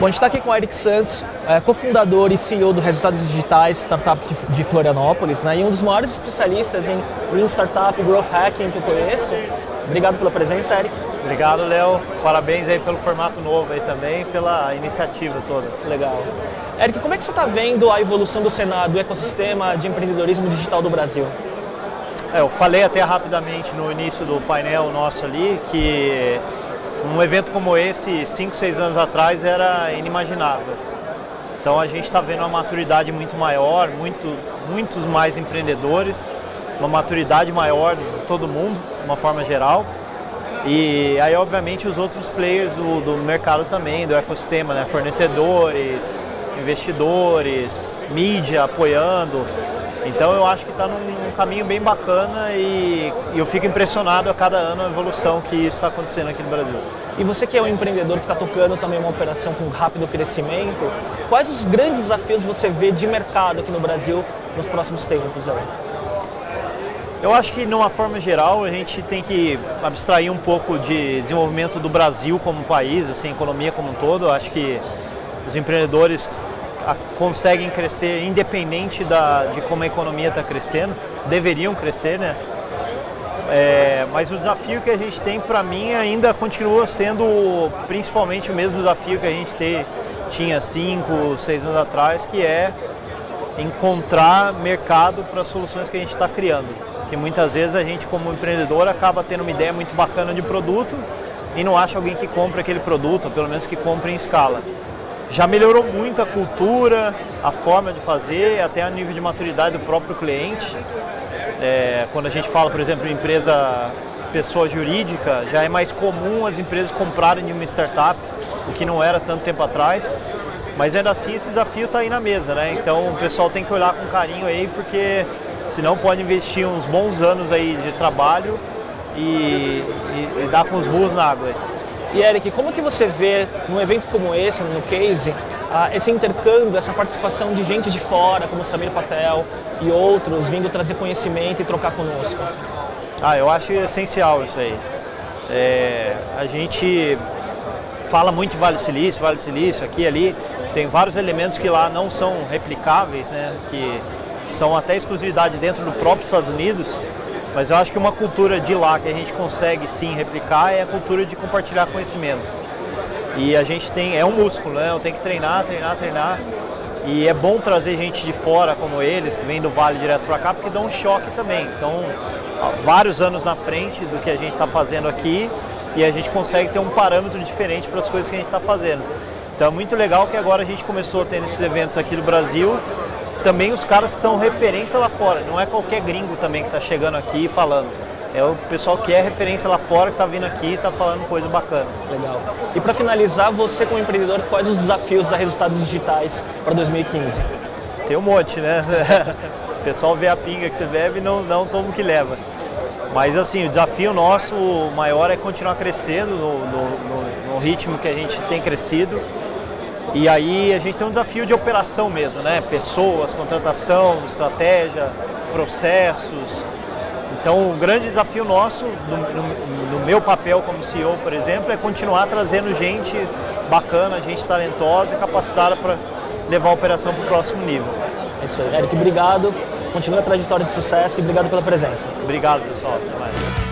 Bom, a gente está aqui com o Eric Santos, é, cofundador e CEO do Resultados Digitais, startup de, de, Florianópolis, né, e um dos maiores especialistas em Lean Startup e Growth Hacking que eu conheço. Obrigado pela presença, Eric. Obrigado, Léo. Parabéns aí pelo formato novo aí também, pela iniciativa toda. Legal. Eric, como é que você está vendo a evolução do Senado, do ecossistema de empreendedorismo digital do Brasil? É, eu falei até rapidamente no início do painel nosso ali que um evento como esse, 5, 6 anos atrás, era inimaginável. Então a gente está vendo uma maturidade muito maior, muito, muitos mais empreendedores, uma maturidade maior de todo mundo, de uma forma geral. E aí, obviamente, os outros players do, do mercado também, do ecossistema, né? fornecedores, investidores, mídia apoiando. Então eu acho que está num caminho bem bacana e, e, eu fico impressionado a cada ano a evolução que isso está acontecendo aqui no Brasil. E você que é um empreendedor que está tocando também uma operação com rápido crescimento, quais os grandes desafios você vê de mercado aqui no Brasil nos próximos tempos? Aí? Eu acho que, de uma forma geral, a gente tem que abstrair um pouco de desenvolvimento do Brasil como país, assim, economia como um todo. Eu acho que os empreendedores conseguem crescer independente da, de como a economia está crescendo, deveriam crescer, né? É, mas o desafio que a gente tem, para mim, ainda continua sendo principalmente o mesmo desafio que a gente te, tinha cinco, seis anos atrás, que é encontrar mercado para as soluções que a gente está criando. Porque muitas vezes a gente, como empreendedor, acaba tendo uma ideia muito bacana de produto e não acha alguém que compre aquele produto, ou pelo menos que compre em escala já melhorou muito a cultura, a forma de fazer, até a nível de maturidade do próprio cliente. É, quando a gente fala, por exemplo, em empresa pessoa jurídica, já é mais comum as empresas comprarem de uma startup, o que não era tanto tempo atrás. Mas ainda assim esse desafio está aí na mesa, né? Então o pessoal tem que olhar com carinho aí, porque senão pode investir uns bons anos aí de trabalho e, e, e dar com os burros na água. E Eric, como que você vê num evento como esse, no Case, esse intercâmbio, essa participação de gente de fora, como Samir Patel e outros, vindo trazer conhecimento e trocar conosco? Ah, eu acho essencial isso aí. É, a gente fala muito de Vale do Silício, Vale do Silício, aqui e ali, tem vários elementos que lá não são replicáveis, né, que são até exclusividade dentro do próprio Estados Unidos, mas eu acho que uma cultura de lá que a gente consegue sim replicar é a cultura de compartilhar conhecimento. E a gente tem, é um músculo, né? Eu tenho que treinar, treinar, treinar. E é bom trazer gente de fora como eles, que vem do Vale direto para cá, porque dá um choque também. Então, vários anos na frente do que a gente está fazendo aqui e a gente consegue ter um parâmetro diferente para as coisas que a gente está fazendo. Então é muito legal que agora a gente começou a ter esses eventos aqui no Brasil também os caras que são referência lá fora. Não é qualquer gringo também que está chegando aqui e falando. É o pessoal que é referência lá fora, que está vindo aqui e está falando coisa bacana. Legal. E para finalizar, você como empreendedor, quais os desafios da Resultados Digitais para 2015? Tem um monte, né? o pessoal vê a pinga que você bebe e não, não toma o que leva. Mas assim, o desafio nosso maior é continuar crescendo no, no, no, no ritmo que a gente tem crescido e aí a gente tem um desafio de operação mesmo, né? Pessoas, contratação, estratégia, processos. Então o grande desafio nosso, no, no, no meu papel como CEO, por exemplo, é continuar trazendo gente bacana, gente talentosa e capacitada para levar a operação para o próximo nível. É isso aí. Eric, obrigado. Continua a trajetória de sucesso e obrigado pela presença. Obrigado, pessoal. Até mais.